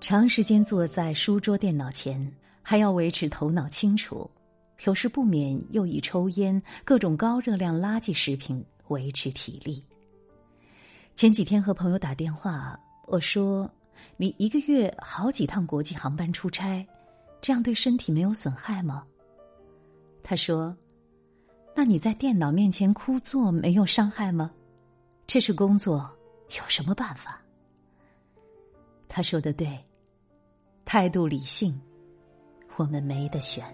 长时间坐在书桌电脑前，还要维持头脑清楚，有时不免又以抽烟、各种高热量垃圾食品维持体力。前几天和朋友打电话，我说：“你一个月好几趟国际航班出差，这样对身体没有损害吗？”他说：“那你在电脑面前枯坐没有伤害吗？这是工作，有什么办法？”他说的对。态度理性，我们没得选。